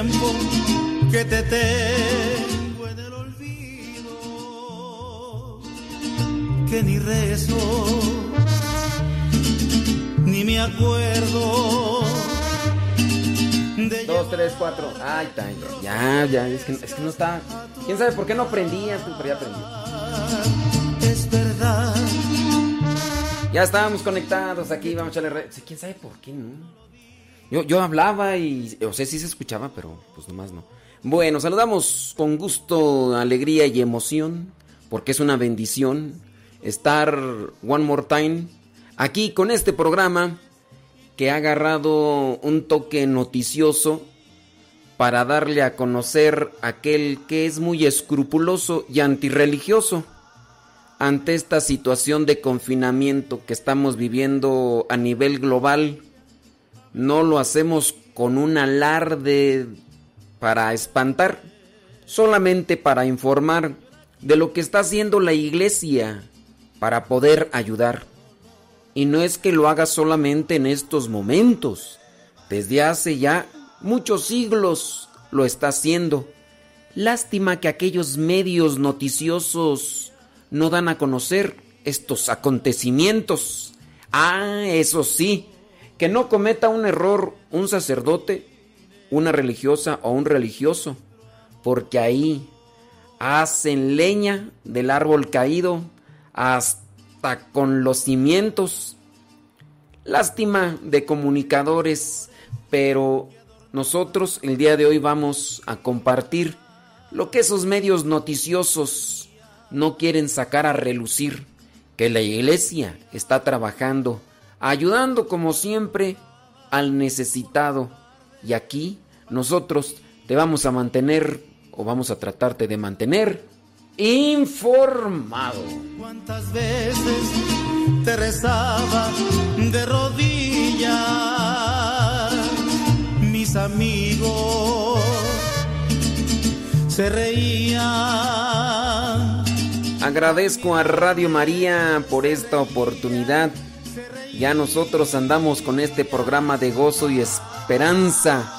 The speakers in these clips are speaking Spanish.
tiempo que te tengo en el olvido, que ni rezo, ni me acuerdo. Dos, tres, cuatro. Ay. Ya, ya. Es que, es que no está. ¿Quién sabe por qué no prendía? Pero ya prendí. Es verdad. Ya estábamos conectados aquí. Vamos a echarle. ¿Quién sabe por qué no? Yo, yo hablaba y. O sea, sí se escuchaba, pero pues nomás no. Bueno, saludamos con gusto, alegría y emoción. Porque es una bendición estar one more time aquí con este programa que ha agarrado un toque noticioso para darle a conocer aquel que es muy escrupuloso y antirreligioso ante esta situación de confinamiento que estamos viviendo a nivel global. No lo hacemos con un alarde para espantar, solamente para informar de lo que está haciendo la iglesia para poder ayudar. Y no es que lo haga solamente en estos momentos. Desde hace ya muchos siglos lo está haciendo. Lástima que aquellos medios noticiosos no dan a conocer estos acontecimientos. Ah, eso sí, que no cometa un error un sacerdote, una religiosa o un religioso, porque ahí hacen leña del árbol caído hasta con los cimientos. Lástima de comunicadores, pero nosotros el día de hoy vamos a compartir lo que esos medios noticiosos no quieren sacar a relucir, que la iglesia está trabajando, ayudando como siempre al necesitado. Y aquí nosotros te vamos a mantener o vamos a tratarte de mantener informado. ¿Cuántas veces te rezaba de rodillas? Mis amigos se reían. Agradezco a Radio María por esta oportunidad. Ya nosotros andamos con este programa de gozo y esperanza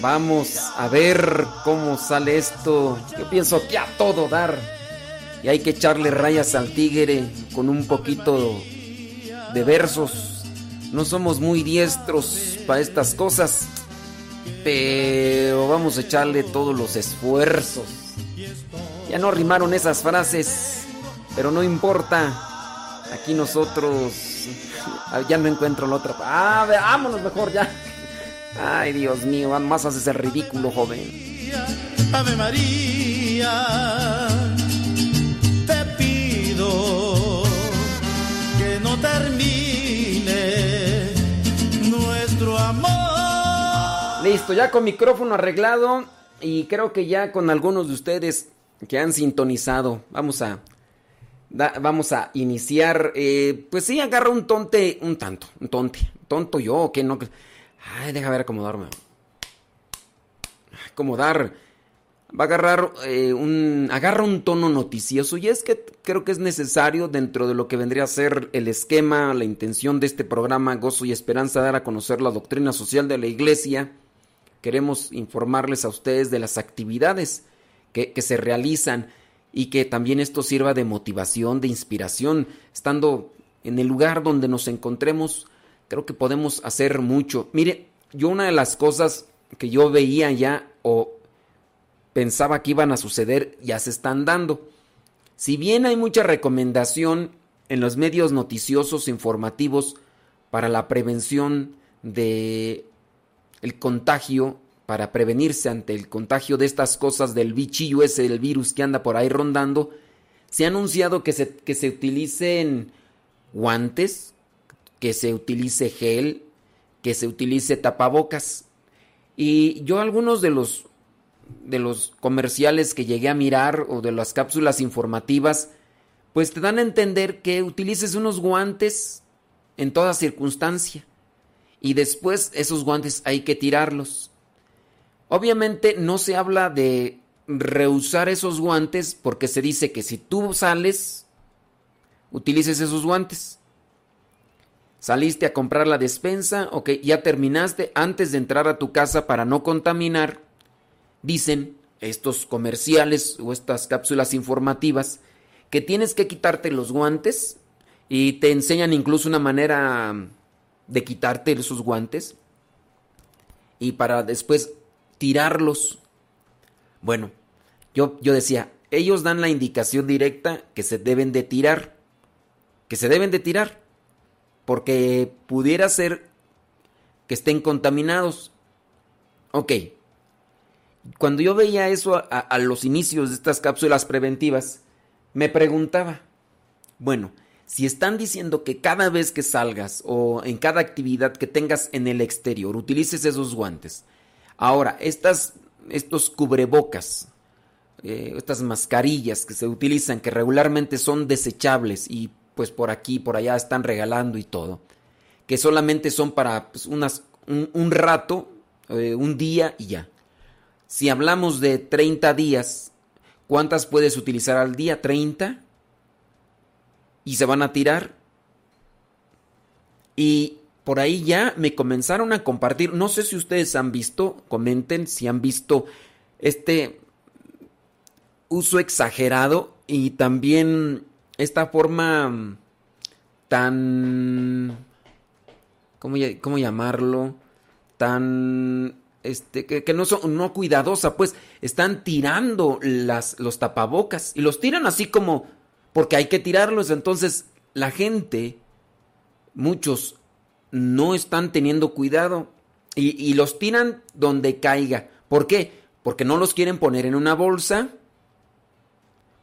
Vamos a ver cómo sale esto. Yo pienso que a todo dar. Y hay que echarle rayas al tigre con un poquito de versos. No somos muy diestros para estas cosas. Pero vamos a echarle todos los esfuerzos. Ya no rimaron esas frases. Pero no importa. Aquí nosotros... Ya no encuentro la otra. Ah, vámonos mejor ya. Ay, Dios mío, más haces el ridículo, joven. Ave María, te pido que no termine nuestro amor. Listo, ya con micrófono arreglado y creo que ya con algunos de ustedes que han sintonizado, vamos a vamos a iniciar. Eh, pues sí, agarra un tonte, un tanto, un tonte, tonto yo, que no. Ay, deja ver acomodarme. Acomodar. Va a agarrar eh, un. Agarra un tono noticioso. Y es que creo que es necesario, dentro de lo que vendría a ser el esquema, la intención de este programa, Gozo y Esperanza, dar a conocer la doctrina social de la iglesia. Queremos informarles a ustedes de las actividades que, que se realizan y que también esto sirva de motivación, de inspiración, estando en el lugar donde nos encontremos creo que podemos hacer mucho. Mire, yo una de las cosas que yo veía ya o pensaba que iban a suceder ya se están dando. Si bien hay mucha recomendación en los medios noticiosos informativos para la prevención de el contagio, para prevenirse ante el contagio de estas cosas del bichillo ese, el virus que anda por ahí rondando, se ha anunciado que se, que se utilicen guantes, que se utilice gel, que se utilice tapabocas. Y yo algunos de los de los comerciales que llegué a mirar o de las cápsulas informativas, pues te dan a entender que utilices unos guantes en toda circunstancia y después esos guantes hay que tirarlos. Obviamente no se habla de reusar esos guantes porque se dice que si tú sales, utilices esos guantes. saliste a comprar la despensa, ok, ya terminaste, antes de entrar a tu casa para no contaminar, dicen estos comerciales o estas cápsulas informativas que tienes que quitarte los guantes y te enseñan incluso una manera de quitarte esos guantes y para después tirarlos. Bueno, yo, yo decía, ellos dan la indicación directa que se deben de tirar, que se deben de tirar, porque pudiera ser que estén contaminados. Ok, cuando yo veía eso a, a los inicios de estas cápsulas preventivas, me preguntaba, bueno, si están diciendo que cada vez que salgas o en cada actividad que tengas en el exterior utilices esos guantes, ahora, estas, estos cubrebocas, eh, estas mascarillas que se utilizan, que regularmente son desechables y pues por aquí, por allá están regalando y todo, que solamente son para pues, unas, un, rato, eh, un día y ya. Si hablamos de 30 días, ¿cuántas puedes utilizar al día? ¿30? y se van a tirar. Y por ahí ya me comenzaron a compartir, no sé si ustedes han visto, comenten si han visto este uso exagerado y también esta forma tan... ¿Cómo, cómo llamarlo? Tan... Este, que, no son no cuidadosa, pues están tirando las, los tapabocas y los tiran así como porque hay que tirarlos. Entonces la gente, muchos, no están teniendo cuidado y, los tiran donde caiga. ¿Por qué? Porque no los quieren poner en una bolsa,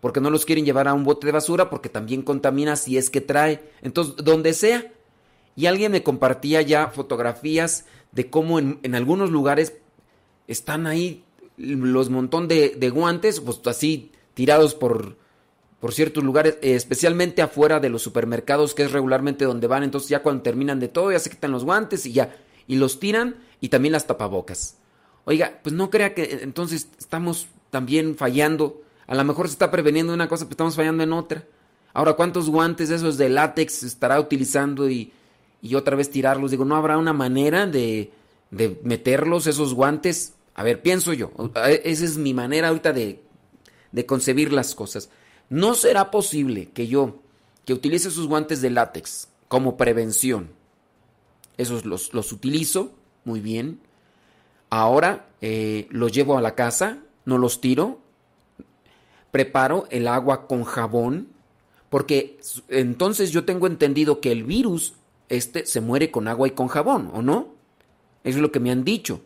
porque no los quieren llevar a un bote de basura, porque también contamina si es que trae. Entonces, donde sea. Y alguien me compartía ya fotografías de cómo en, algunos lugares están ahí los montón de, de, guantes, pues así tirados por, por ciertos lugares, eh, especialmente afuera de los supermercados, que es regularmente donde van. Entonces ya cuando terminan de todo, ya se quitan los guantes y ya. Y los tiran y también las tapabocas. Oiga, pues no crea que entonces estamos también fallando. A lo mejor se está preveniendo una cosa, pero estamos fallando en otra. Ahora, ¿cuántos guantes esos de látex estará utilizando y, y otra vez tirarlos? Digo, ¿no habrá una manera de, de meterlos, esos guantes? A ver, pienso yo. Esa es mi manera ahorita de, de concebir las cosas. No será posible que yo, que utilice sus guantes de látex como prevención, esos los, utilizo, muy bien. Ahora eh, los llevo a la casa, no los tiro, preparo el agua con jabón, porque entonces yo tengo entendido que el virus este se muere con agua y con jabón, ¿o no? Eso es lo que me han dicho.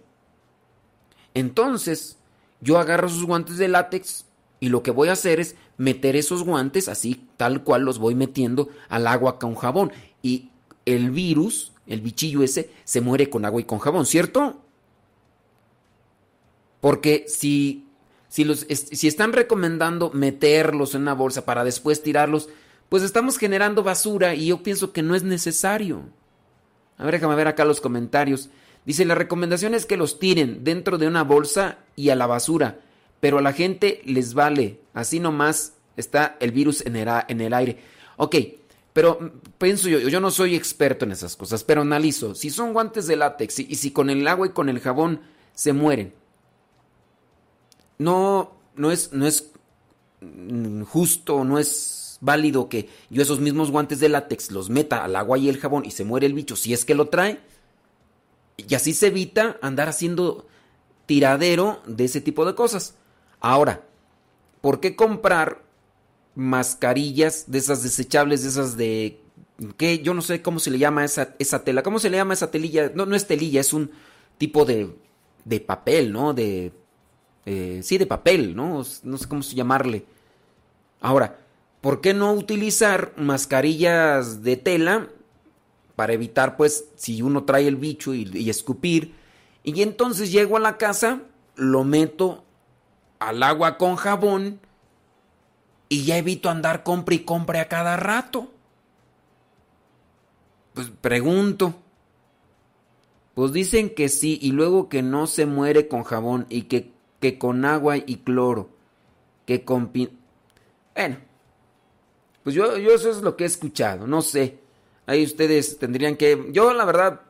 Entonces, yo agarro sus guantes de látex y lo que voy a hacer es meter esos guantes así, tal cual los voy metiendo al agua con jabón. Y el virus, el bichillo ese, se muere con agua y con jabón, ¿cierto? Porque si, si, los, si están recomendando meterlos en una bolsa para después tirarlos, pues estamos generando basura y yo pienso que no es necesario. A ver, déjame ver acá los comentarios. Dice, la recomendación es que los tiren dentro de una bolsa y a la basura pero a la gente les vale. Así nomás está el virus en el, en el aire. Ok, pero pienso yo, yo no soy experto en esas cosas, pero analizo. Si son guantes de látex y, si con el agua y con el jabón se mueren, no, no es, no es justo, no es válido que yo esos mismos guantes de látex los meta al agua y el jabón y se muere el bicho si es que lo trae. Y así se evita andar haciendo tiradero de ese tipo de cosas. Ahora, ¿por qué comprar mascarillas de esas desechables, de esas de... ¿Qué? Yo no sé cómo se le llama esa, esa tela. ¿Cómo se le llama esa telilla? No, no es telilla, es un tipo de, de papel, ¿no? De... Eh, sí, de papel, ¿no? No sé cómo llamarle. Ahora, ¿por qué no utilizar mascarillas de tela para evitar, pues, si uno trae el bicho y escupir? Y entonces llego a la casa, lo meto al agua con jabón y ya evito andar compre y compre a cada rato. Pues pregunto. Pues dicen que sí y luego que no se muere con jabón y que, que con agua y cloro. Que con... Bueno. Pues yo, yo eso es lo que he escuchado, no sé. Ahí ustedes tendrían que... Yo la verdad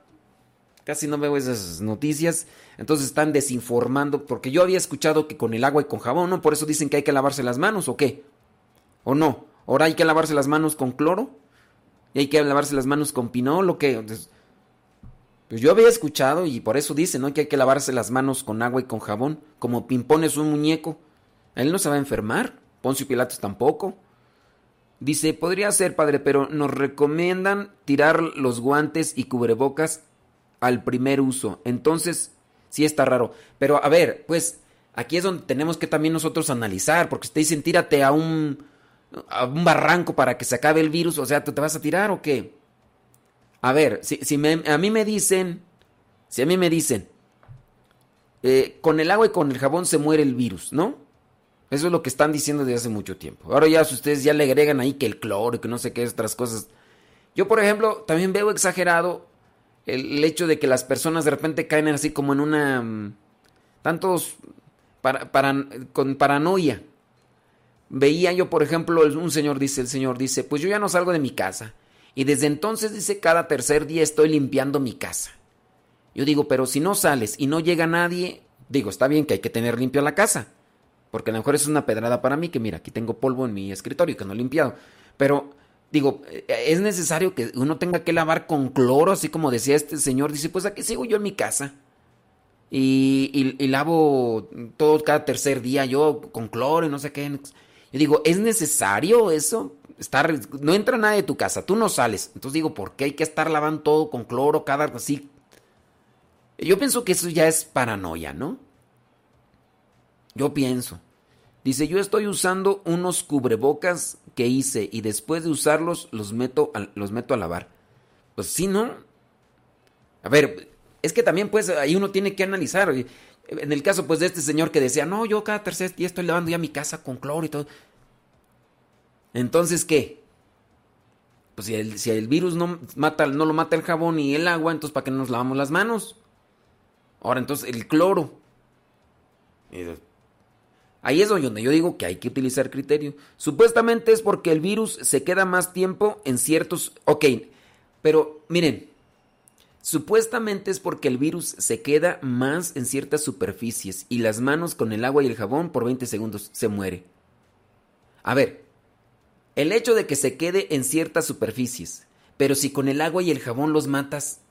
casi no veo esas noticias. Entonces están desinformando. Porque yo había escuchado que con el agua y con jabón, ¿no? Por eso dicen que hay que lavarse las manos o qué. ¿O no? Ahora hay que lavarse las manos con cloro. Y hay que lavarse las manos con pinol o qué. pues yo había escuchado y por eso dicen, ¿no? Que hay que lavarse las manos con agua y con jabón. Como pimpones un muñeco. Él no se va a enfermar. Poncio Pilatos tampoco. Dice, podría ser, padre, pero nos recomiendan tirar los guantes y cubrebocas al primer uso. Entonces, sí está raro. Pero a ver, pues aquí es donde tenemos que también nosotros analizar, porque si te dicen tírate a un, a un barranco para que se acabe el virus, o sea, ¿tú te vas a tirar o qué? A ver, si, si a mí me dicen, si a mí me dicen, eh, con el agua y con el jabón se muere el virus, ¿no? Eso es lo que están diciendo desde hace mucho tiempo. Ahora ya ustedes ya le agregan ahí que el cloro y que no sé qué otras cosas. Yo, por ejemplo, también veo exagerado el, hecho de que las personas de repente caen así como en una... Mm, tantos... Para, con paranoia. Veía yo, por ejemplo, un señor dice, el señor dice, pues yo ya no salgo de mi casa. Y desde entonces dice, cada tercer día estoy limpiando mi casa. Yo digo, pero si no sales y no llega nadie, digo, está bien que hay que tener limpio la casa. Porque a lo mejor es una pedrada para mí que mira, aquí tengo polvo en mi escritorio que no he limpiado. Pero digo, eh, es necesario que uno tenga que lavar con cloro, así como decía este señor. Dice, pues aquí sigo yo en mi casa. Y, y, lavo todo cada tercer día yo con cloro y no sé qué. Yo digo, ¿es necesario eso? Estar, no entra nadie de tu casa, tú no sales. Entonces digo, ¿por qué hay que estar lavando todo con cloro cada así? Yo pienso que eso ya es paranoia, ¿no? Yo pienso. Dice, yo estoy usando unos cubrebocas que hice y después de usarlos los meto a, los meto a lavar. Pues sí, ¿no? A ver, es que también pues ahí uno tiene que analizar. En el caso pues de este señor que decía, no, yo cada tercer día estoy lavando ya mi casa con cloro y todo. Entonces, ¿qué? Pues si el, si el virus no, mata, no lo mata el jabón y el agua, entonces ¿para qué no nos lavamos las manos? Ahora, entonces, el cloro. Ahí es donde yo digo que hay que utilizar criterio. Supuestamente es porque el virus se queda más tiempo en ciertos... Ok, pero miren, supuestamente es porque el virus se queda más en ciertas superficies y las manos con el agua y el jabón por 20 segundos se muere. A ver, el hecho de que se quede en ciertas superficies, pero si con el agua y el jabón los matas,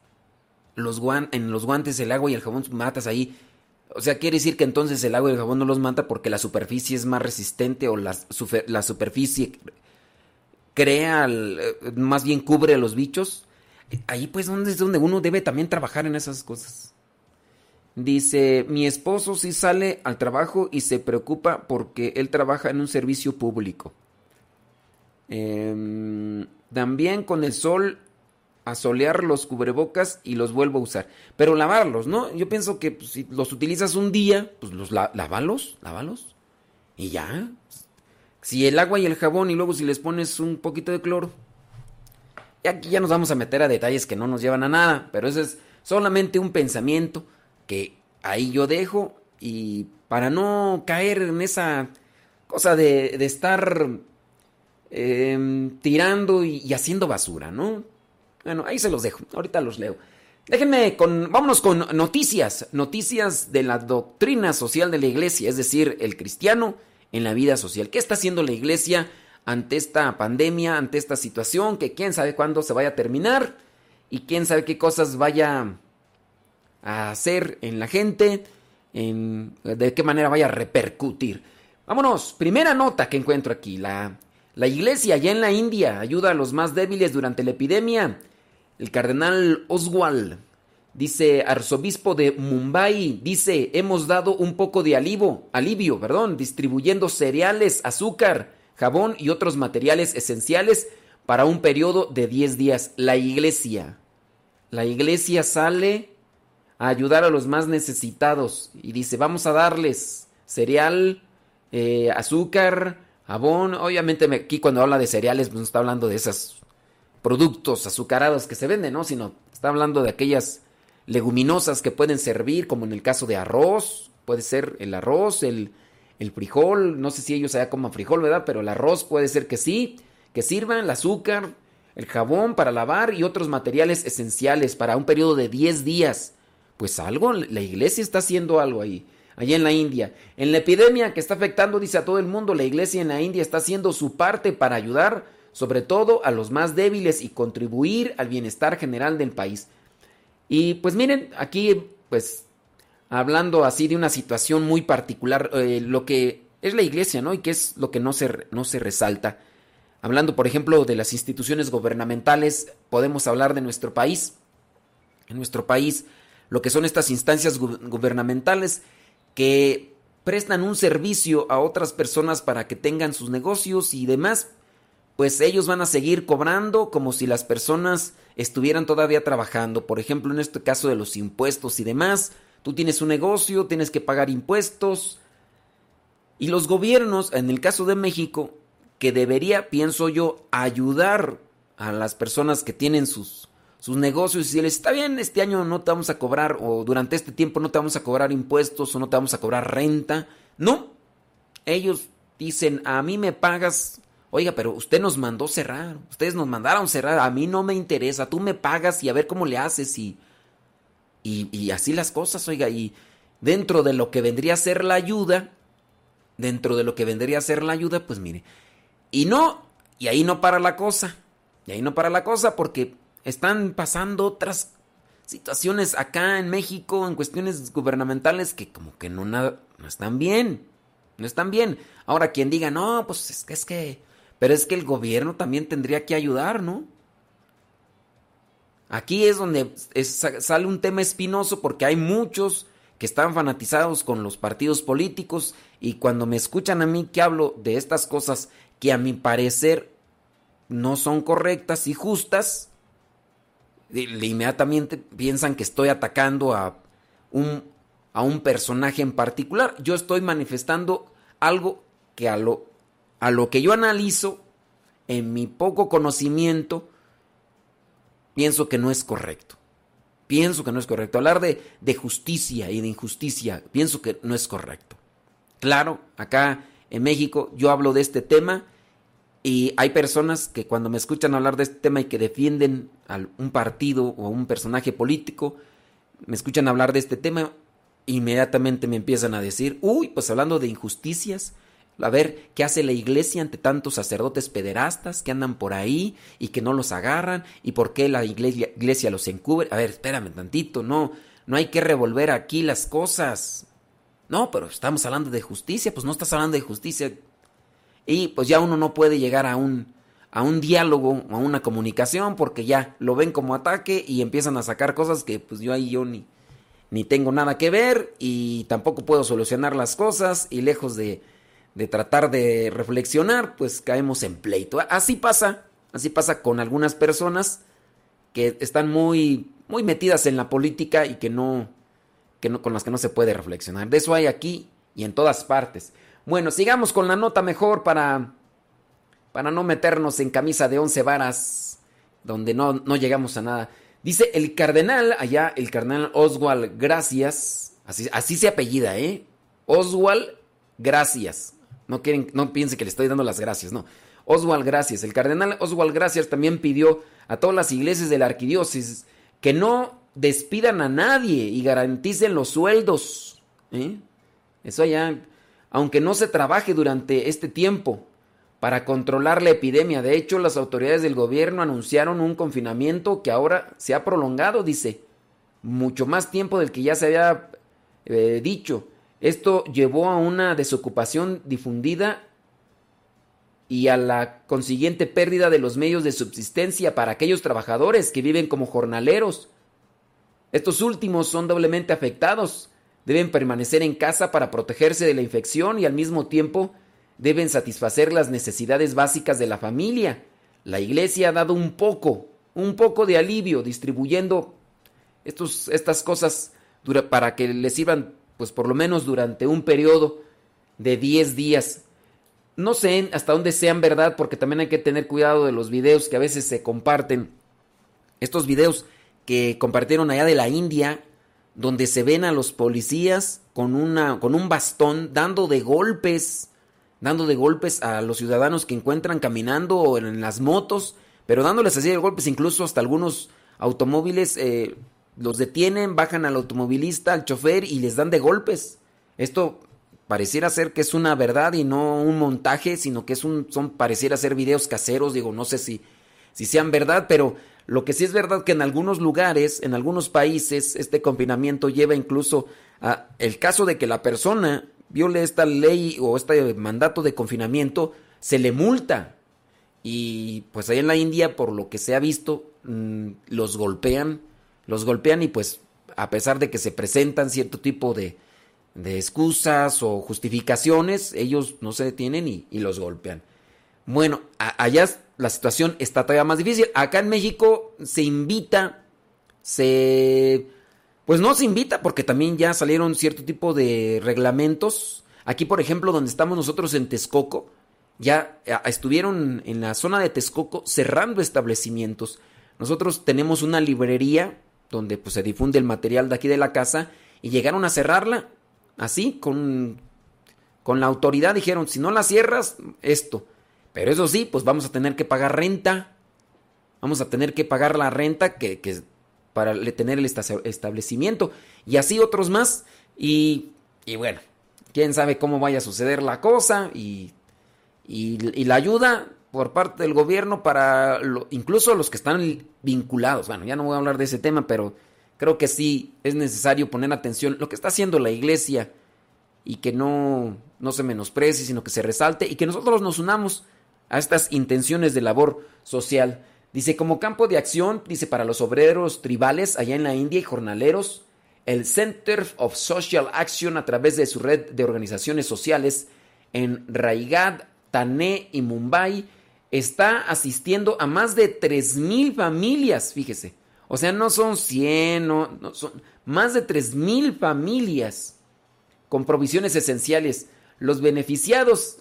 los en los guantes el agua y el jabón matas ahí, o sea, quiere decir que entonces el agua y el jabón no los mata porque la superficie es más resistente o la, la superficie crea, eh, más bien cubre a los bichos. Ahí pues es donde uno debe también trabajar en esas cosas. Dice, mi esposo sí sale al trabajo y se preocupa porque él trabaja en un servicio público. Em, también con el sol a solear los cubrebocas y los vuelvo a usar. Pero lavarlos, ¿no? Yo pienso que pues, si los utilizas un día, pues los lávalos, lávalos. Y ya. Si el agua y el jabón y luego si les pones un poquito de cloro. Y aquí ya nos vamos a meter a detalles que no nos llevan a nada. Pero eso es solamente un pensamiento que ahí yo dejo. Y para no caer en esa cosa de, estar em, tirando y haciendo basura, ¿no? Bueno, ahí se los dejo. Ahorita los leo. Déjenme con. Vámonos con noticias. Noticias de la doctrina social de la iglesia, es decir, el cristiano en la vida social. ¿Qué está haciendo la iglesia ante esta pandemia, ante esta situación? Que quién sabe cuándo se vaya a terminar y quién sabe qué cosas vaya a hacer en la gente, en, de qué manera vaya a repercutir. Vámonos, primera nota que encuentro aquí. La, la iglesia ya en la India ayuda a los más débiles durante la epidemia. El cardenal Oswald dice, arzobispo de Mumbai, dice, hemos dado un poco de alivio, alivio, perdón, distribuyendo cereales, azúcar, jabón y otros materiales esenciales para un periodo de 10 días. La iglesia, la iglesia sale a ayudar a los más necesitados y dice, vamos a darles cereal, eh, azúcar, jabón. Obviamente aquí cuando habla de cereales, pues no está hablando de esos productos azucarados que se venden, ¿no? Sino está hablando de aquellas leguminosas que pueden servir, como en el caso de arroz, puede ser el arroz, el, el frijol, no sé si ellos allá coman frijol, ¿verdad? Pero el arroz puede ser que sí, que sirvan, el azúcar, el jabón para lavar y otros materiales esenciales para un periodo de 10 días. Pues algo, la iglesia está haciendo algo ahí, allá en la India. En la epidemia que está afectando, dice a todo el mundo, la iglesia en la India está haciendo su parte para ayudar sobre todo a los más débiles y contribuir al bienestar general del país. Y pues miren, aquí pues hablando así de una situación muy particular, eh, lo que es la iglesia, ¿no? Y qué es lo que no se, no se resalta. Hablando, por ejemplo, de las instituciones gubernamentales, podemos hablar de nuestro país. En nuestro país, lo que son estas instancias gubernamentales que prestan un servicio a otras personas para que tengan sus negocios y demás, pues ellos van a seguir cobrando como si las personas estuvieran todavía trabajando. Por ejemplo, en este caso de los impuestos y demás, tú tienes un negocio, tienes que pagar impuestos. Y los gobiernos, en el caso de México, que debería, pienso yo, ayudar a las personas que tienen sus, sus negocios y les está bien, este año no te vamos a cobrar o durante este tiempo no te vamos a cobrar impuestos o no te vamos a cobrar renta. No, ellos dicen, a mí me pagas Oiga, pero usted nos mandó cerrar, ustedes nos mandaron cerrar, a mí no me interesa, tú me pagas y a ver cómo le haces y, y, así las cosas, oiga, y dentro de lo que vendría a ser la ayuda, dentro de lo que vendría a ser la ayuda, pues mire, y no, y ahí no para la cosa, y ahí no para la cosa porque están pasando otras situaciones acá en México en cuestiones gubernamentales que como que no, nada, no están bien, no están bien. Ahora quien diga, no, pues es que, es que pero es que el gobierno también tendría que ayudar, ¿no? Aquí es donde sale un tema espinoso porque hay muchos que están fanatizados con los partidos políticos y cuando me escuchan a mí que hablo de estas cosas que a mi parecer no son correctas y justas, inmediatamente piensan que estoy atacando a un, a un personaje en particular. Yo estoy manifestando algo que a lo a lo que yo analizo, en mi poco conocimiento, pienso que no es correcto. Pienso que no es correcto. Hablar de, de, justicia y de injusticia, pienso que no es correcto. Claro, acá en México yo hablo de este tema y hay personas que cuando me escuchan hablar de este tema y que defienden a un partido o a un personaje político, me escuchan hablar de este tema, inmediatamente me empiezan a decir, uy, pues hablando de injusticias, a ver qué hace la iglesia ante tantos sacerdotes pederastas que andan por ahí y que no los agarran y por qué la iglesia, iglesia los encubre. A ver, espérame tantito, no, no hay que revolver aquí las cosas. No, pero estamos hablando de justicia, pues no estás hablando de justicia. Y pues ya uno no puede llegar a un, a un diálogo, a una comunicación, porque ya lo ven como ataque y empiezan a sacar cosas que pues yo ahí yo ni, ni tengo nada que ver y tampoco puedo solucionar las cosas y lejos de de tratar de reflexionar, pues caemos en pleito. Así pasa, así pasa con algunas personas que están muy, muy metidas en la política y que no, que no, con las que no se puede reflexionar. De eso hay aquí y en todas partes. Bueno, sigamos con la nota mejor para, para no meternos en camisa de once varas, donde no, no llegamos a nada. Dice el cardenal, allá el cardenal Oswald Gracias, así, así se apellida, ¿eh? Oswald Gracias. No, quieren, no piense que le estoy dando las gracias, no. Oswald Gracias. El cardenal Oswald Gracias también pidió a todas las iglesias de la arquidiócesis que no despidan a nadie y garanticen los sueldos. ¿eh? Eso ya, aunque no se trabaje durante este tiempo para controlar la epidemia. De hecho, las autoridades del gobierno anunciaron un confinamiento que ahora se ha prolongado, dice, mucho más tiempo del que ya se había eh, dicho. Esto llevó a una desocupación difundida y a la consiguiente pérdida de los medios de subsistencia para aquellos trabajadores que viven como jornaleros. Estos últimos son doblemente afectados, deben permanecer en casa para protegerse de la infección y al mismo tiempo deben satisfacer las necesidades básicas de la familia. La iglesia ha dado un poco, un poco de alivio distribuyendo estos, estas cosas para que les sirvan pues por lo menos durante un periodo de 10 días. No sé hasta dónde sean verdad, porque también hay que tener cuidado de los videos que a veces se comparten. Estos videos que compartieron allá de la India, donde se ven a los policías con, una, con un bastón dando de golpes, dando de golpes a los ciudadanos que encuentran caminando o en las motos pero dándoles así de golpes, incluso hasta algunos automóviles eh, los detienen, bajan al automovilista, al chofer y les dan de golpes. Esto pareciera ser que es una verdad y no un montaje, sino que es un, son, pareciera ser videos caseros, digo, no sé si, si sean verdad, pero lo que sí es verdad que en algunos lugares, en algunos países, este confinamiento lleva incluso a el caso de que la persona viole esta ley o este mandato de confinamiento, se le multa. Y pues ahí en la India, por lo que se ha visto, mm, los golpean, los golpean y pues a pesar de que se presentan cierto tipo de, de excusas o justificaciones, ellos no se detienen y, los golpean. Bueno, allá la situación está todavía más difícil. Acá en México se invita, se... Pues no se invita porque también ya salieron cierto tipo de reglamentos. Aquí, por ejemplo, donde estamos nosotros en Texcoco, ya estuvieron en la zona de Texcoco cerrando establecimientos. Nosotros tenemos una librería donde pues, se difunde el material de aquí de la casa y llegaron a cerrarla así con con la autoridad dijeron, si no la cierras, esto. Pero eso sí, pues vamos a tener que pagar renta. Vamos a tener que pagar la renta que, que para tener el establecimiento. Y así otros más. Y, y, bueno, quién sabe cómo vaya a suceder la cosa. Y, y, la ayuda por parte del gobierno para incluso los que están vinculados. Bueno, ya no voy a hablar de ese tema, pero creo que sí es necesario poner atención. Lo que está haciendo la iglesia y que no, no se menosprecie, sino que se resalte y que nosotros nos unamos a estas intenciones de labor social. Dice, como campo de acción, dice, para los obreros tribales allá en la India y jornaleros, el Center of Social Action a través de su red de organizaciones sociales en Raigad, Thane y Mumbai está asistiendo a más de 3.000 familias, fíjese. O sea, no son 100, no, no son más de 3.000 familias con provisiones esenciales. Los beneficiados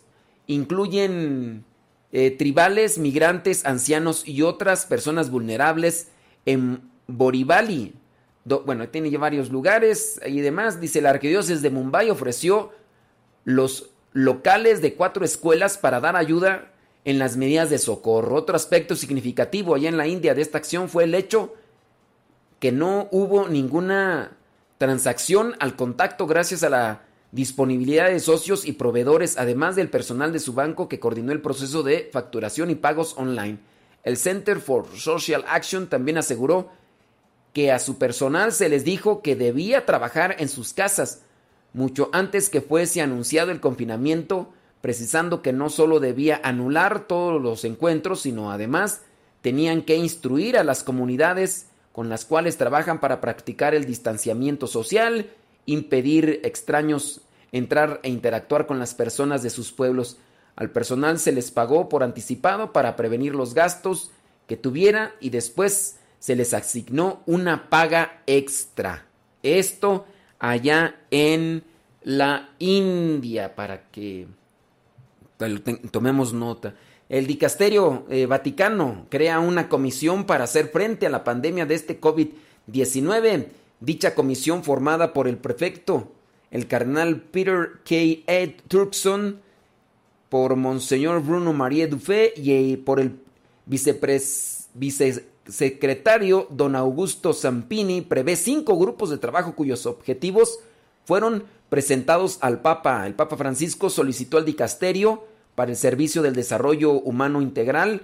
incluyen eh, tribales, migrantes, ancianos y otras personas vulnerables en Borivali. bueno, tiene varios lugares y demás. Dice, la arquidiócesis de Mumbai ofreció los locales de cuatro escuelas para dar ayuda en las medidas de socorro. Otro aspecto significativo allá en la India de esta acción fue el hecho que no hubo ninguna transacción al contacto gracias a la disponibilidad de socios y proveedores, además del personal de su banco que coordinó el proceso de facturación y pagos online. El Center for Social Action también aseguró que a su personal se les dijo que debía trabajar en sus casas mucho antes que fuese anunciado el confinamiento, precisando que no solo debía anular todos los encuentros, sino además tenían que instruir a las comunidades con las cuales trabajan para practicar el distanciamiento social, impedir extraños entrar e interactuar con las personas de sus pueblos. Al personal se les pagó por anticipado para prevenir los gastos que tuviera y después se les asignó una paga extra. Esto allá en la India para que tomemos nota. El dicasterio eh, Vaticano crea una comisión para hacer frente a la pandemia de este COVID-19. Dicha comisión formada por el prefecto, el cardenal Peter K. Ed Turkson, por Monseñor Bruno María Dufé y eh, por el vicesecretario don Augusto Zampini, prevé cinco grupos de trabajo cuyos objetivos fueron presentados al Papa. El Papa Francisco solicitó al dicasterio para el Servicio del Desarrollo Humano Integral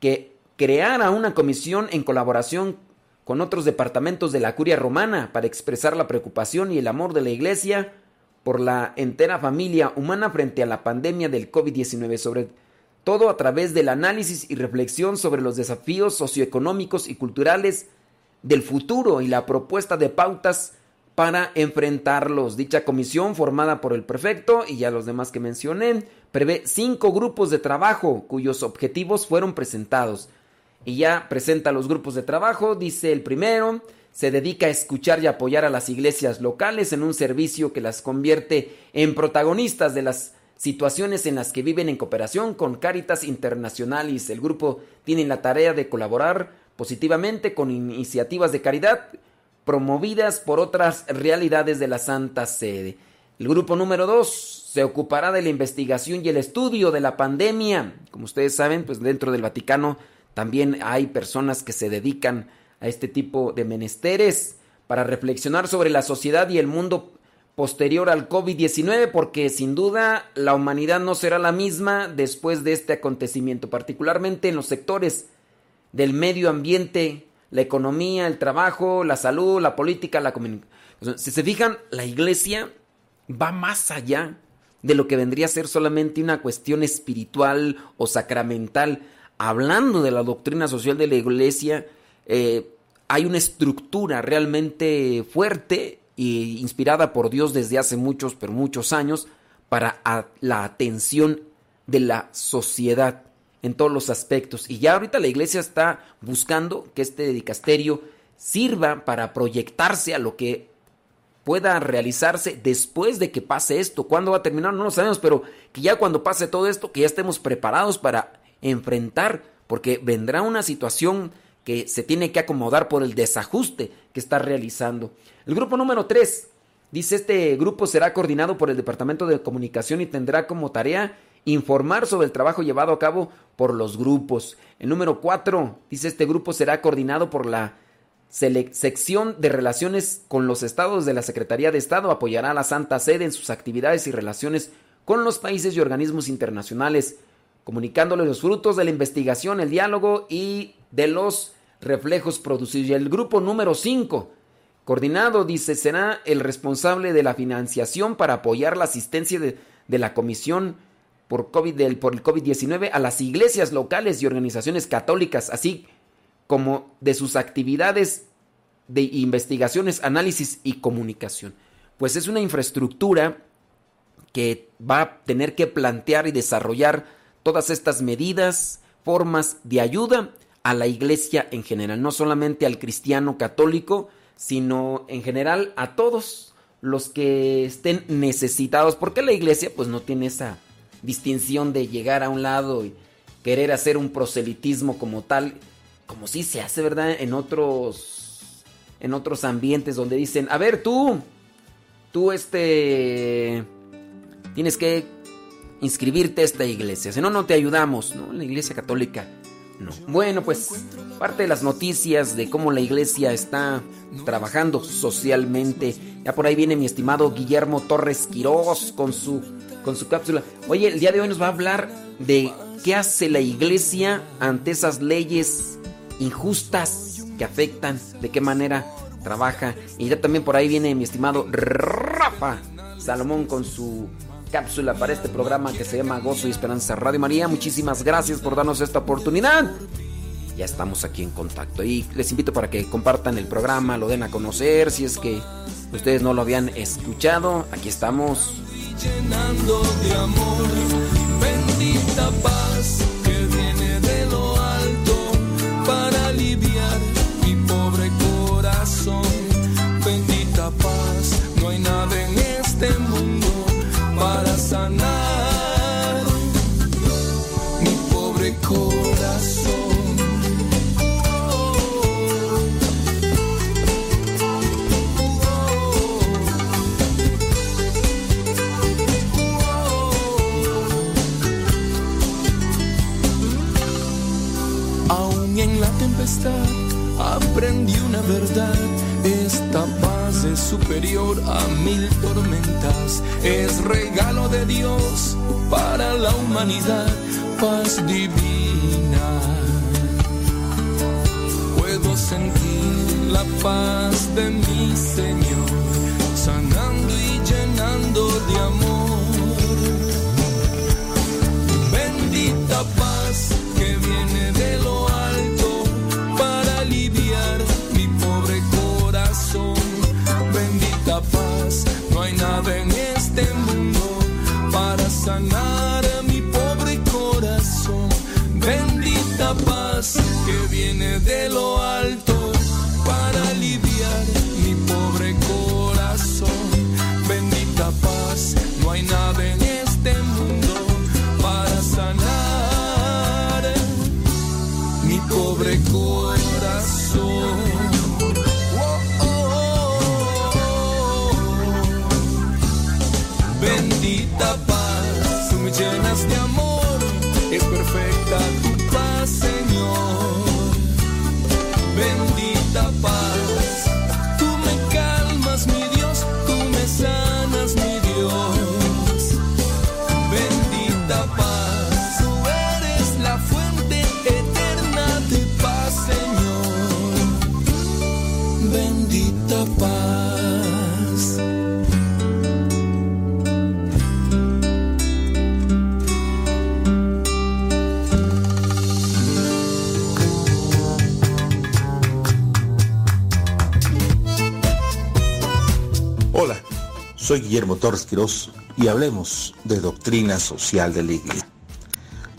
que creara una comisión en colaboración con otros departamentos de la curia romana para expresar la preocupación y el amor de la Iglesia por la entera familia humana frente a la pandemia del COVID-19, sobre todo a través del análisis y reflexión sobre los desafíos socioeconómicos y culturales del futuro y la propuesta de pautas para enfrentarlos. Dicha comisión, formada por el prefecto y ya los demás que mencioné, prevé cinco grupos de trabajo cuyos objetivos fueron presentados. Y ya presenta los grupos de trabajo, dice el primero, se dedica a escuchar y apoyar a las iglesias locales en un servicio que las convierte en protagonistas de las situaciones en las que viven en cooperación con Caritas Internacionalis. El grupo tiene la tarea de colaborar positivamente con iniciativas de caridad promovidas por otras realidades de la Santa Sede. El grupo número 2 se ocupará de la investigación y el estudio de la pandemia. Como ustedes saben, pues dentro del Vaticano También hay personas que se dedican a este tipo de menesteres para reflexionar sobre la sociedad y el mundo posterior al COVID-19 porque sin duda la humanidad no será la misma después de este acontecimiento, particularmente en los sectores del medio ambiente, la economía, el trabajo, la salud, la política, la comunicación. Si se fijan, la iglesia va más allá de lo que vendría a ser solamente una cuestión espiritual o sacramental. Hablando de la doctrina social de la iglesia, eh, hay una estructura realmente fuerte e inspirada por Dios desde hace muchos, pero muchos años, para la atención de la sociedad en todos los aspectos. Y ya ahorita la iglesia está buscando que este dicasterio sirva para proyectarse a lo que pueda realizarse después de que pase esto. ¿Cuándo va a terminar? No lo sabemos, pero que ya cuando pase todo esto, que ya estemos preparados para enfrentar, porque vendrá una situación que se tiene que acomodar por el desajuste que está realizando. El grupo número 3 dice este grupo será coordinado por el Departamento de Comunicación y tendrá como tarea informar sobre el trabajo llevado a cabo por los grupos. El número 4 dice este grupo será coordinado por la sección de relaciones con los estados de la Secretaría de Estado, apoyará a la Santa Sede en sus actividades y relaciones con los países y organismos internacionales, comunicándoles los frutos de la investigación, el diálogo y de los reflejos producidos. Y el grupo número 5, coordinado, dice, será el responsable de la financiación para apoyar la asistencia de, de la Comisión por, COVID, por el COVID-19 a las iglesias locales y organizaciones católicas, así como de sus actividades de investigaciones, análisis y comunicación. Pues es una infraestructura que va a tener que plantear y desarrollar todas estas medidas, formas de ayuda a la iglesia en general, no solamente al cristiano católico, sino en general a todos los que estén necesitados, porque la iglesia pues no tiene esa distinción de llegar a un lado y querer hacer un proselitismo como tal, como si se hace, ¿verdad? En otros en otros ambientes donde dicen, "A ver, tú tú este tienes que inscribirte a esta iglesia, si no no te ayudamos", ¿no? La iglesia católica no. Bueno, pues parte de las noticias de cómo la iglesia está trabajando socialmente. Ya por ahí viene mi estimado Guillermo Torres Quirós con su con su cápsula. Oye, el día de hoy nos va a hablar de qué hace la iglesia ante esas leyes injustas que afectan, de qué manera trabaja. Y ya también por ahí viene mi estimado Rafa Salomón con su cápsula para este programa que se llama Gozo y Esperanza Radio María. Muchísimas gracias por darnos esta oportunidad. Ya estamos aquí en contacto y les invito para que compartan el programa, lo den a conocer si es que ustedes no lo habían escuchado. Aquí estamos llenando de amor, bendita paz superior a mil tormentas. Es regalo de Dios para la humanidad. Paz divina. Puedo sentir la paz de mi Señor, sanando y llenando de amor. Sanar mi pobre corazón. Bendita paz que viene de lo alto Soy Guillermo Torres Quirós y hablemos de doctrina social de la Iglesia.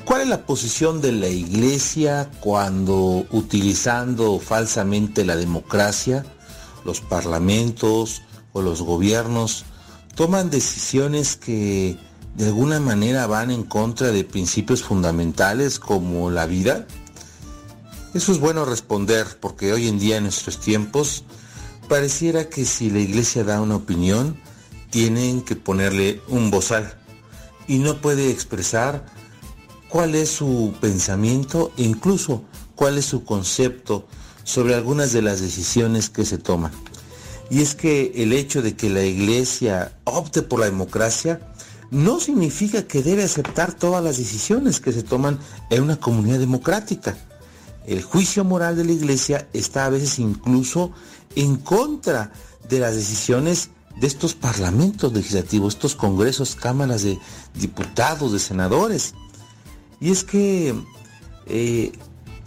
¿Cuál es la posición de la Iglesia cuando utilizando falsamente la democracia, los parlamentos o los gobiernos toman decisiones que de alguna manera van en contra de principios fundamentales como la vida? Eso es bueno responder porque hoy en día en nuestros tiempos pareciera que si la iglesia da una opinión, tienen que ponerle un bozal y no puede expresar cuál es su pensamiento e incluso cuál es su concepto sobre algunas de las decisiones que se toman. Y es que el hecho de que la iglesia opte por la democracia no significa que debe aceptar todas las decisiones que se toman en una comunidad democrática. El juicio moral de la iglesia está a veces incluso en contra de las decisiones de estos parlamentos legislativos, estos congresos, cámaras de diputados, de senadores. Y es que eh,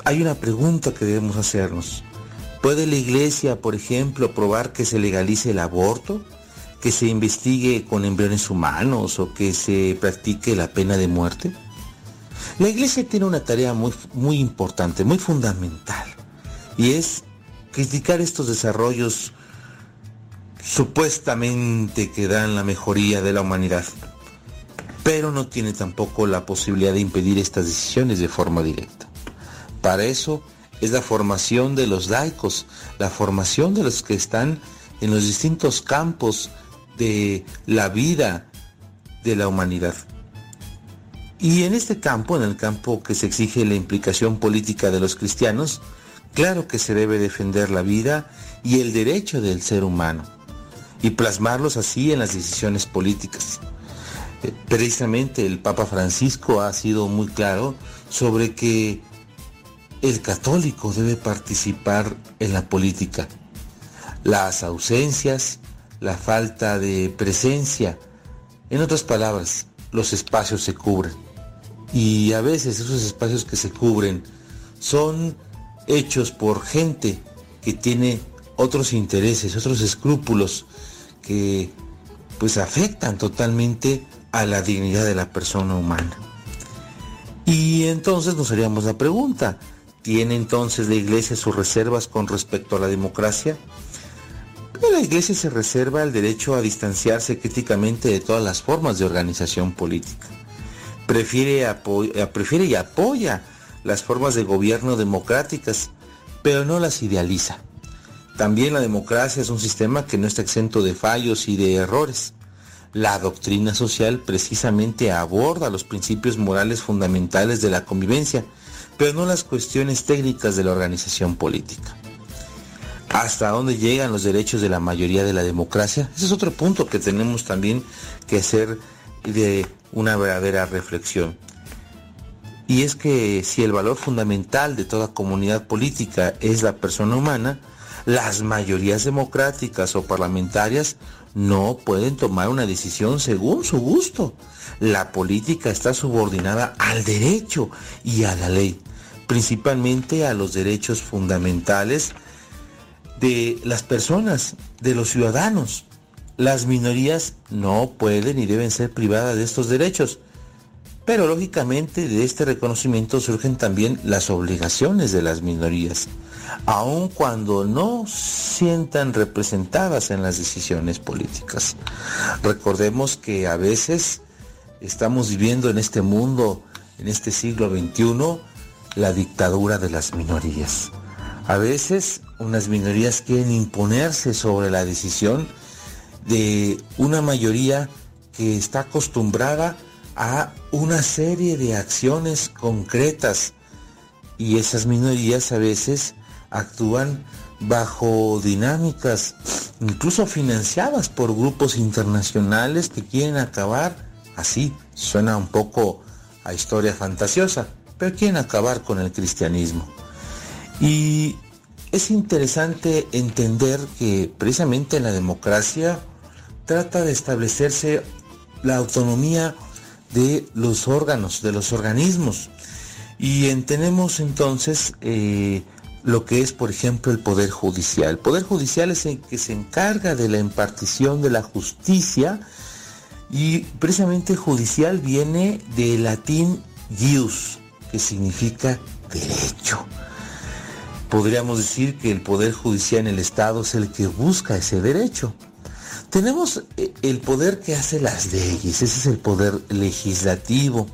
hay una pregunta que debemos hacernos. ¿Puede la iglesia, por ejemplo, probar que se legalice el aborto? ¿Que se investigue con embriones humanos o que se practique la pena de muerte? La iglesia tiene una tarea muy, muy importante, muy fundamental, y es criticar estos desarrollos supuestamente que dan la mejoría de la humanidad, pero no tiene tampoco la posibilidad de impedir estas decisiones de forma directa. Para eso es la formación de los laicos, la formación de los que están en los distintos campos de la vida de la humanidad. Y en este campo, en el campo que se exige la implicación política de los cristianos, Claro que se debe defender la vida y el derecho del ser humano y plasmarlos así en las decisiones políticas. Eh, precisamente el Papa Francisco ha sido muy claro sobre que el católico debe participar en la política. Las ausencias, la falta de presencia, en otras palabras, los espacios se cubren. Y a veces esos espacios que se cubren son hechos por gente que tiene otros intereses, otros escrúpulos que pues afectan totalmente a la dignidad de la persona humana. Y entonces nos haríamos la pregunta, ¿tiene entonces la iglesia sus reservas con respecto a la democracia? la iglesia se reserva el derecho a distanciarse críticamente de todas las formas de organización política. Prefiere, prefiere y apoya las formas de gobierno democráticas, pero no las idealiza. También la democracia es un sistema que no está exento de fallos y de errores. La doctrina social precisamente aborda los principios morales fundamentales de la convivencia, pero no las cuestiones técnicas de la organización política. ¿Hasta dónde llegan los derechos de la mayoría de la democracia? Ese es otro punto que tenemos también que hacer de una verdadera reflexión. Y es que si el valor fundamental de toda comunidad política es la persona humana, las mayorías democráticas o parlamentarias no pueden tomar una decisión según su gusto. La política está subordinada al derecho y a la ley, principalmente a los derechos fundamentales de las personas, de los ciudadanos. Las minorías no pueden y deben ser privadas de estos derechos. Pero lógicamente de este reconocimiento surgen también las obligaciones de las minorías, aun cuando no sientan representadas en las decisiones políticas. Recordemos que a veces estamos viviendo en este mundo, en este siglo XXI, la dictadura de las minorías. A veces unas minorías quieren imponerse sobre la decisión de una mayoría que está acostumbrada a una serie de acciones concretas y esas minorías a veces actúan bajo dinámicas incluso financiadas por grupos internacionales que quieren acabar, así suena un poco a historia fantasiosa, pero quieren acabar con el cristianismo. Y es interesante entender que precisamente la democracia trata de establecerse la autonomía de los órganos, de los organismos. Y entendemos entonces eh, lo que es, por ejemplo, el Poder Judicial. El Poder Judicial es el que se encarga de la impartición de la justicia y precisamente judicial viene del latín ius, que significa derecho. Podríamos decir que el Poder Judicial en el Estado es el que busca ese derecho. Tenemos eh, el poder que hace las leyes, ese es el poder legislativo,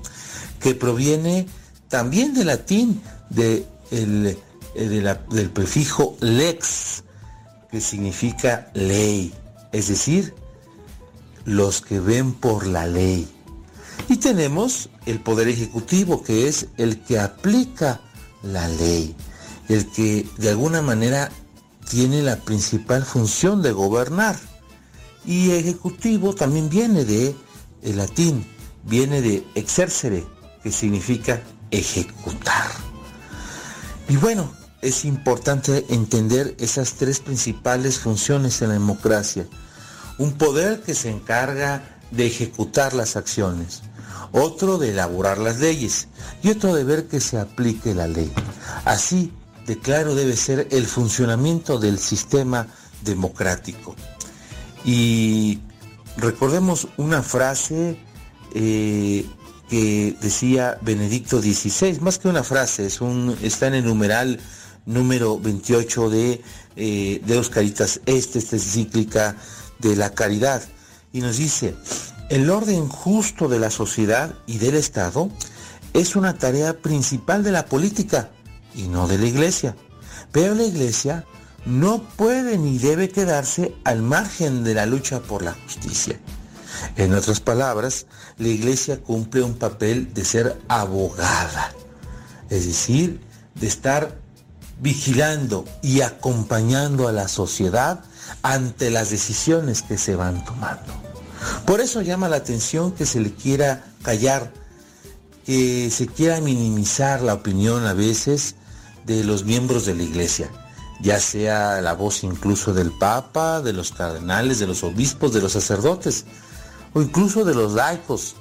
que proviene también del latín, de el eh, del prefijo lex, que significa ley, es decir, los que ven por la ley. Y tenemos el poder ejecutivo, que es el que aplica la ley, el que de alguna manera tiene la principal función de gobernar. Y ejecutivo también viene de el latín, viene de exercere, que significa ejecutar. Y bueno, es importante entender esas tres principales funciones en la democracia. Un poder que se encarga de ejecutar las acciones, otro de elaborar las leyes y otro de ver que se aplique la ley. Así de claro debe ser el funcionamiento del sistema democrático. Y recordemos una frase eh, que decía Benedicto XVI, más que una frase, es un, está en el numeral número 28 de, eh, de Dos Caritas Este, esta encíclica de la caridad. Y nos dice, el orden justo de la sociedad y del Estado es una tarea principal de la política y no de la iglesia. Pero la iglesia no puede ni debe quedarse al margen de la lucha por la justicia. En otras palabras, la iglesia cumple un papel de ser abogada, es decir, de estar vigilando y acompañando a la sociedad ante las decisiones que se van tomando. Por eso llama la atención que se le quiera callar, que se quiera minimizar la opinión a veces de los miembros de la iglesia, ya sea la voz incluso del Papa, de los cardenales, de los obispos, de los sacerdotes o incluso de los laicos.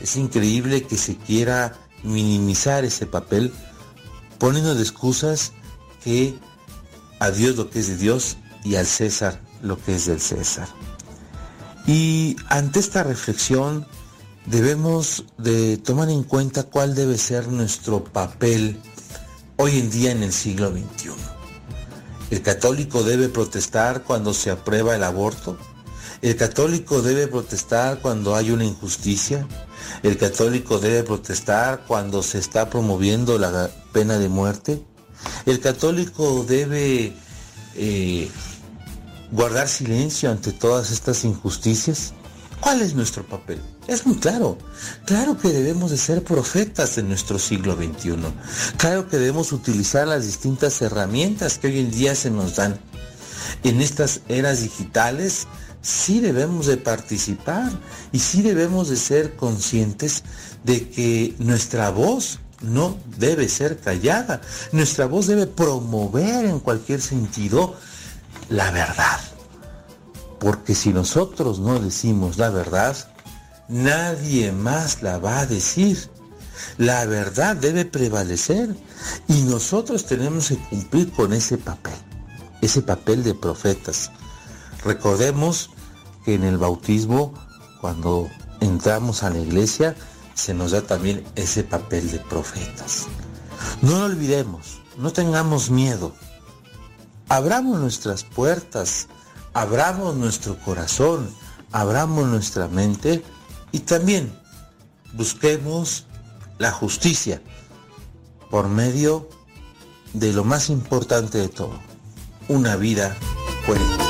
Es increíble que se quiera minimizar ese papel poniendo de excusas que a Dios lo que es de Dios y al César lo que es del César. Y ante esta reflexión debemos de tomar en cuenta cuál debe ser nuestro papel hoy en día en el siglo XXI. El católico debe protestar cuando se aprueba el aborto. El católico debe protestar cuando hay una injusticia. El católico debe protestar cuando se está promoviendo la pena de muerte. El católico debe eh, guardar silencio ante todas estas injusticias. ¿Cuál es nuestro papel? Es muy claro. Claro que debemos de ser profetas en nuestro siglo XXI. Claro que debemos utilizar las distintas herramientas que hoy en día se nos dan. En estas eras digitales sí debemos de participar y sí debemos de ser conscientes de que nuestra voz no debe ser callada. Nuestra voz debe promover en cualquier sentido la verdad. Porque si nosotros no decimos la verdad, nadie más la va a decir. La verdad debe prevalecer y nosotros tenemos que cumplir con ese papel, ese papel de profetas. Recordemos que en el bautismo, cuando entramos a la iglesia, se nos da también ese papel de profetas. No lo olvidemos, no tengamos miedo. Abramos nuestras puertas, abramos nuestro corazón, abramos nuestra mente y también busquemos la justicia por medio de lo más importante de todo, una vida coherente.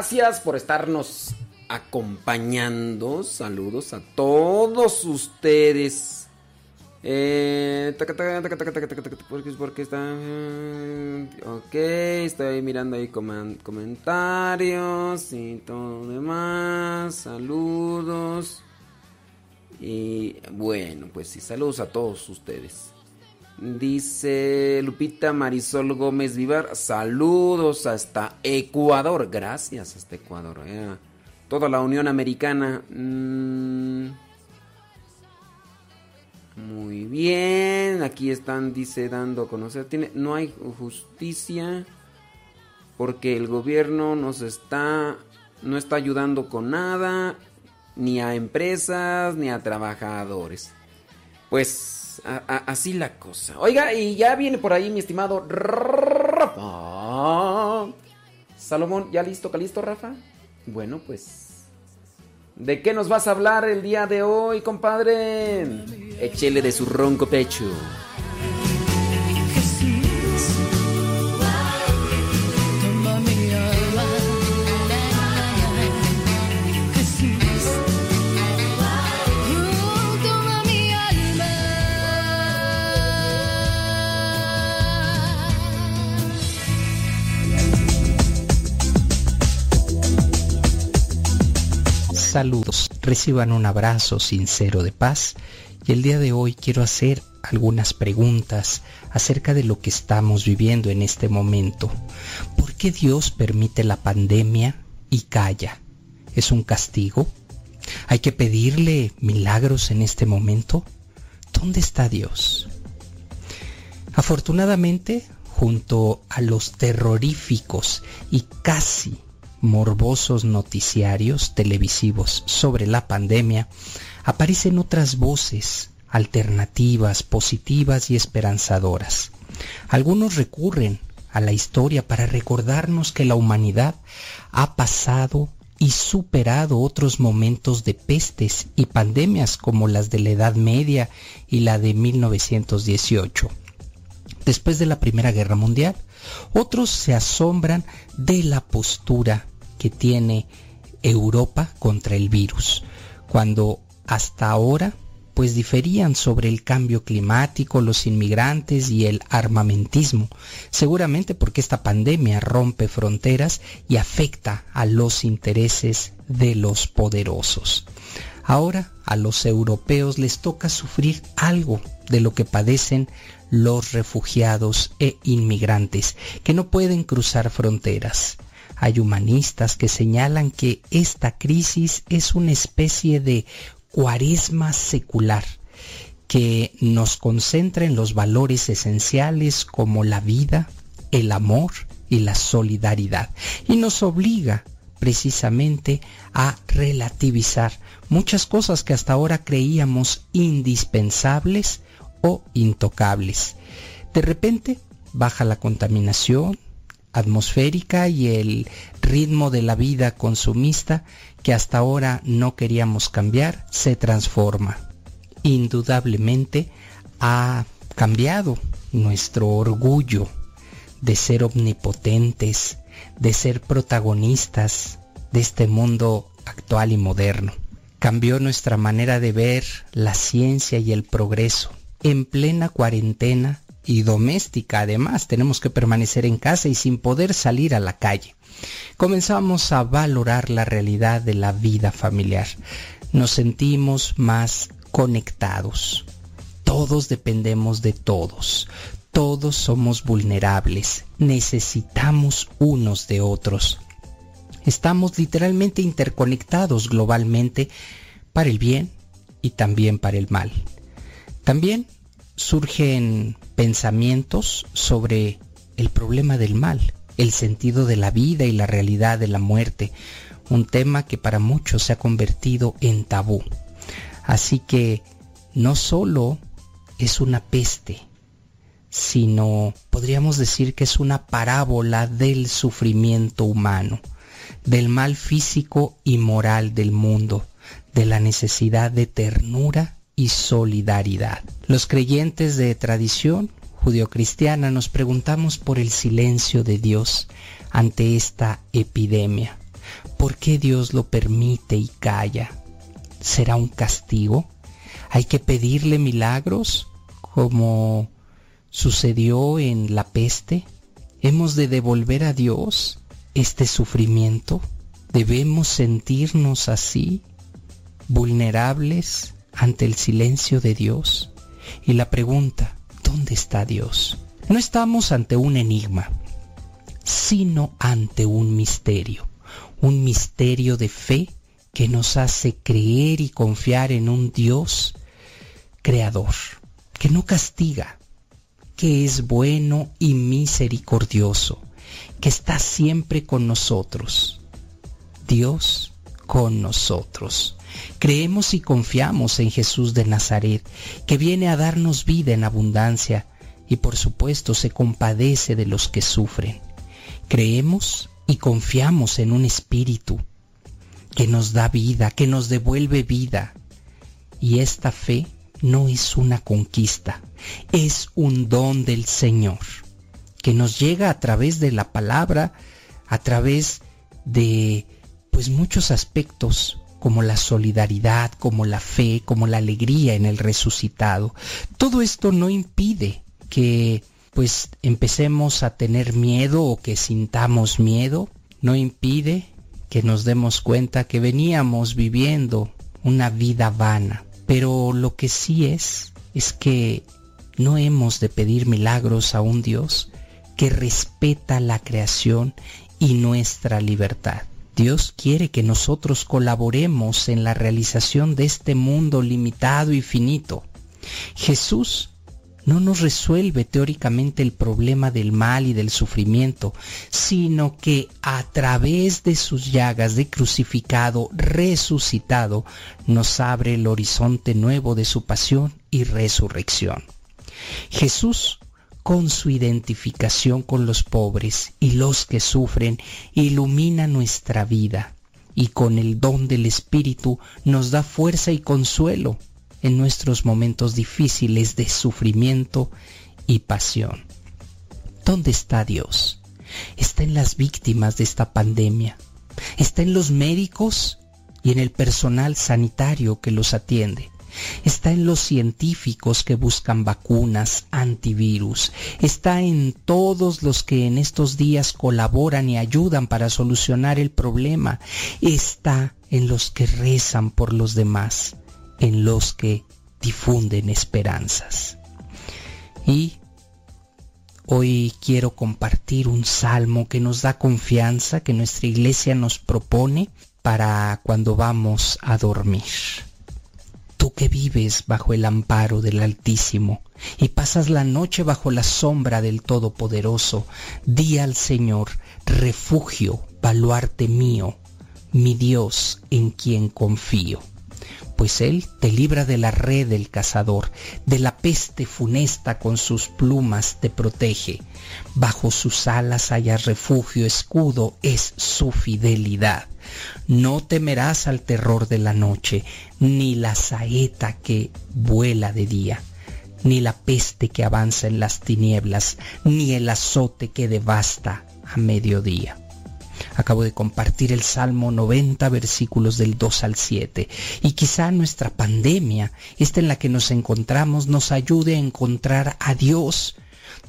Gracias por estarnos acompañando. Saludos a todos ustedes. Eh, porque, está. Ok, estoy mirando ahí comen- comentarios y todo demás. Saludos. Y bueno, pues sí, saludos a todos ustedes. Dice Lupita Marisol Gómez Vivar, saludos hasta Ecuador. Gracias hasta Ecuador. eh. Toda la Unión Americana. Mm. Muy bien. Aquí están, dice, dando conocer. Tiene, no hay justicia porque el gobierno nos está, no está ayudando con nada, ni a empresas, ni a trabajadores. Pues así la cosa. Oiga, y ya viene por ahí mi estimado. Salomón, ¿ya listo, listo, Rafa? Bueno, pues. ¿De qué nos vas a hablar el día de hoy, compadre? Échele de su ronco pecho. Saludos, reciban un abrazo sincero de paz y el día de hoy quiero hacer algunas preguntas acerca de lo que estamos viviendo en este momento. ¿Por qué Dios permite la pandemia y calla? ¿Es un castigo? ¿Hay que pedirle milagros en este momento? ¿Dónde está Dios? Afortunadamente, junto a los terroríficos y casi morbosos noticiarios televisivos sobre la pandemia, aparecen otras voces alternativas, positivas y esperanzadoras. Algunos recurren a la historia para recordarnos que la humanidad ha pasado y superado otros momentos de pestes y pandemias como las de la Edad Media y la de 1918 después de la Primera Guerra Mundial. Otros se asombran de la postura que tiene Europa contra el virus, cuando hasta ahora pues diferían sobre el cambio climático, los inmigrantes y el armamentismo, seguramente porque esta pandemia rompe fronteras y afecta a los intereses de los poderosos. Ahora a los europeos les toca sufrir algo de lo que padecen los refugiados e inmigrantes, que no pueden cruzar fronteras. Hay humanistas que señalan que esta crisis es una especie de cuaresma secular que nos concentra en los valores esenciales como la vida, el amor y la solidaridad y nos obliga precisamente a relativizar muchas cosas que hasta ahora creíamos indispensables o intocables. De repente baja la contaminación atmosférica y el ritmo de la vida consumista que hasta ahora no queríamos cambiar se transforma. Indudablemente ha cambiado nuestro orgullo de ser omnipotentes, de ser protagonistas de este mundo actual y moderno. Cambió nuestra manera de ver la ciencia y el progreso. En plena cuarentena y doméstica además, tenemos que permanecer en casa y sin poder salir a la calle. Comenzamos a valorar la realidad de la vida familiar. Nos sentimos más conectados. Todos dependemos de todos. Todos somos vulnerables. Necesitamos unos de otros. Estamos literalmente interconectados globalmente para el bien y también para el mal. También surgen pensamientos sobre el problema del mal, el sentido de la vida y la realidad de la muerte. un tema que para muchos se ha convertido en tabú. Así que no solo es una peste, sino podríamos decir que es una parábola del sufrimiento humano, del mal físico y moral del mundo, de la necesidad de ternura y solidaridad. Los creyentes de tradición judio-cristiana nos preguntamos por el silencio de Dios ante esta epidemia. ¿Por qué Dios lo permite y calla? ¿Será un castigo? ¿Hay que pedirle milagros como sucedió en la peste? ¿Hemos de devolver a Dios este sufrimiento? ¿Debemos sentirnos así, vulnerables ante el silencio de Dios? Y la pregunta, ¿dónde está Dios? No estamos ante un enigma, sino ante un misterio, un misterio de fe que nos hace creer y confiar en un Dios creador, que no castiga, que es bueno y misericordioso, que está siempre con nosotros. Dios con nosotros. Creemos y confiamos en Jesús de Nazaret, que viene a darnos vida en abundancia y por supuesto se compadece de los que sufren. Creemos y confiamos en un espíritu que nos da vida, que nos devuelve vida. Y esta fe no es una conquista, es un don del Señor, que nos llega a través de la palabra, a través de pues muchos aspectos como la solidaridad, como la fe, como la alegría en el resucitado. Todo esto no impide que pues empecemos a tener miedo o que sintamos miedo, no impide que nos demos cuenta que veníamos viviendo una vida vana. Pero lo que sí es, es que no hemos de pedir milagros a un Dios que respeta la creación y nuestra libertad. Dios quiere que nosotros colaboremos en la realización de este mundo limitado y finito. Jesús no nos resuelve teóricamente el problema del mal y del sufrimiento, sino que a través de sus llagas de crucificado, resucitado, nos abre el horizonte nuevo de su pasión y resurrección. Jesús con su identificación con los pobres y los que sufren, ilumina nuestra vida y con el don del Espíritu nos da fuerza y consuelo en nuestros momentos difíciles de sufrimiento y pasión. ¿Dónde está Dios? Está en las víctimas de esta pandemia. Está en los médicos y en el personal sanitario que los atiende está en los científicos que buscan vacunas, antivirus, está en todos los que en estos días colaboran y ayudan para solucionar el problema, está en los que rezan por los demás, en los que difunden esperanzas. Y hoy quiero compartir un salmo que nos da confianza, que nuestra iglesia nos propone para cuando vamos a dormir tú que vives bajo el amparo del Altísimo y pasas la noche bajo la sombra del Todopoderoso, di al Señor, refugio, baluarte mío, mi Dios en quien confío. Pues Él te libra de la red del cazador, de la peste funesta con sus plumas te protege. Bajo sus alas hayas refugio, escudo es su fidelidad. No temerás al terror de la noche, ni la saeta que vuela de día, ni la peste que avanza en las tinieblas, ni el azote que devasta a mediodía. Acabo de compartir el Salmo 90 versículos del 2 al 7 y quizá nuestra pandemia, esta en la que nos encontramos, nos ayude a encontrar a Dios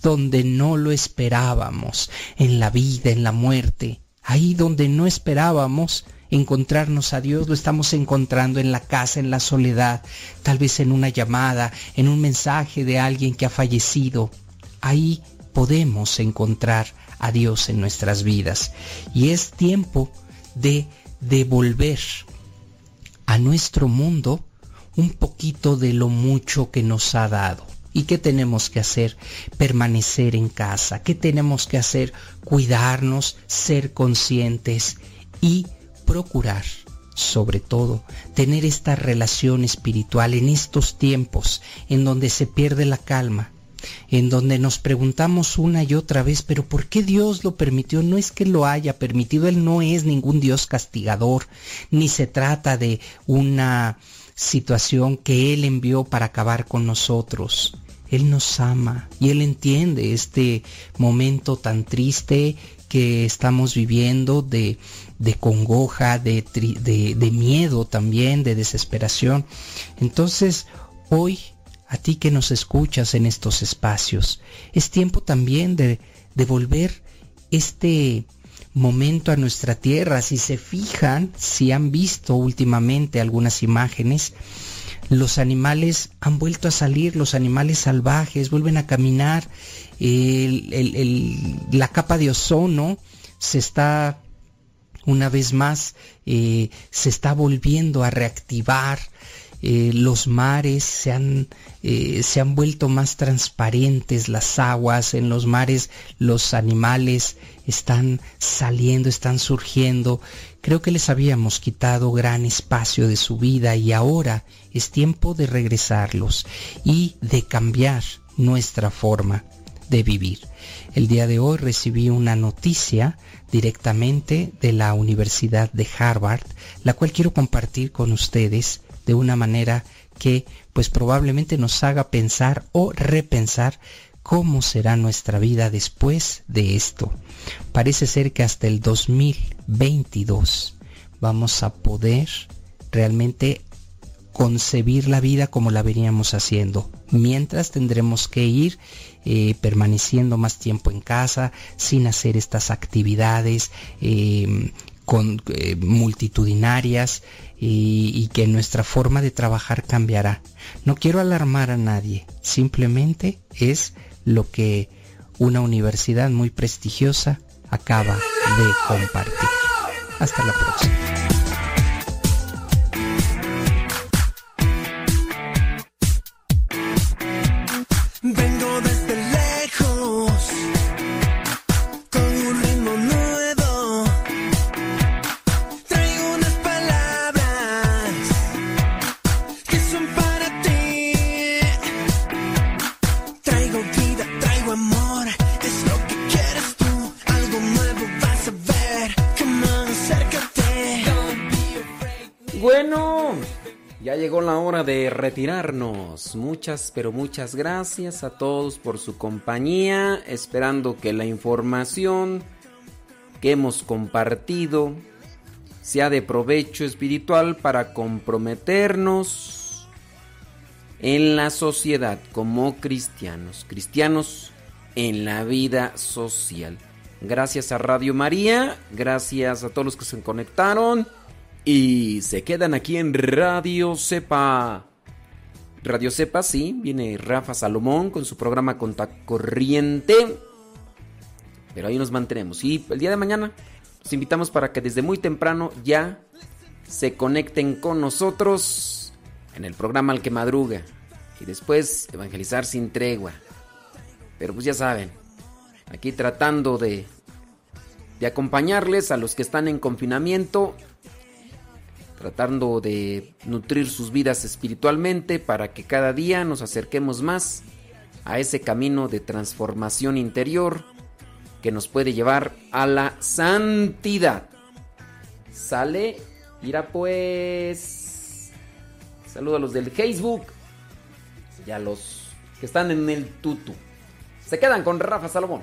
donde no lo esperábamos, en la vida, en la muerte, ahí donde no esperábamos encontrarnos a Dios, lo estamos encontrando en la casa, en la soledad, tal vez en una llamada, en un mensaje de alguien que ha fallecido. Ahí podemos encontrar a Dios en nuestras vidas. Y es tiempo de devolver a nuestro mundo un poquito de lo mucho que nos ha dado. ¿Y qué tenemos que hacer? Permanecer en casa. ¿Qué tenemos que hacer? Cuidarnos, ser conscientes y procurar, sobre todo, tener esta relación espiritual en estos tiempos en donde se pierde la calma, en donde nos preguntamos una y otra vez, pero ¿por qué Dios lo permitió? No es que lo haya permitido, Él no es ningún Dios castigador, ni se trata de una situación que Él envió para acabar con nosotros. Él nos ama y Él entiende este momento tan triste que estamos viviendo de, de congoja, de, de, miedo también, de desesperación. Entonces, hoy a ti que nos escuchas en estos espacios. Es tiempo también de devolver este momento a nuestra tierra. Si se fijan, si han visto últimamente algunas imágenes, los animales han vuelto a salir, los animales salvajes vuelven a caminar, la capa de ozono se está una vez más, eh, se está volviendo a reactivar, eh, los mares se han, eh, se han vuelto más transparentes, las aguas en los mares, los animales están saliendo, están surgiendo. Creo que les habíamos quitado gran espacio de su vida y ahora es tiempo de regresarlos y de cambiar nuestra forma de vivir. El día de hoy recibí una noticia directamente de la Universidad de Harvard, la cual quiero compartir con ustedes de una manera que pues probablemente nos haga pensar o repensar cómo será nuestra vida después de esto. Parece ser que hasta el 2022 vamos a poder realmente concebir la vida como la veníamos haciendo. Mientras tendremos que ir eh, permaneciendo más tiempo en casa, sin hacer estas actividades eh, con, eh, multitudinarias, y, que nuestra forma de trabajar cambiará. No quiero alarmar a nadie, simplemente es lo que una universidad muy prestigiosa acaba de compartir. Hasta la próxima. De retirarnos. Muchas, pero muchas gracias a todos por su compañía, esperando que la información que hemos compartido sea de provecho espiritual para comprometernos en la sociedad como cristianos, cristianos en la vida social. Gracias a Radio María, gracias a todos los que se conectaron. Y se quedan aquí en Radio Cepa. Radio Cepa, sí, viene Rafa Salomón con su programa Corriente. Pero ahí nos mantenemos. Y el día de mañana los invitamos para que desde muy temprano ya se conecten con nosotros en el programa Al que Madruga. Y después evangelizar sin tregua. Pero pues ya saben, aquí tratando de, de acompañarles a los que están en confinamiento tratando de nutrir sus vidas espiritualmente para que cada día nos acerquemos más a ese camino de transformación interior que nos puede llevar a la santidad. Sale, irá pues. Saludos a los del Facebook y a los que están en el tutu. Se quedan con Rafa Salomón.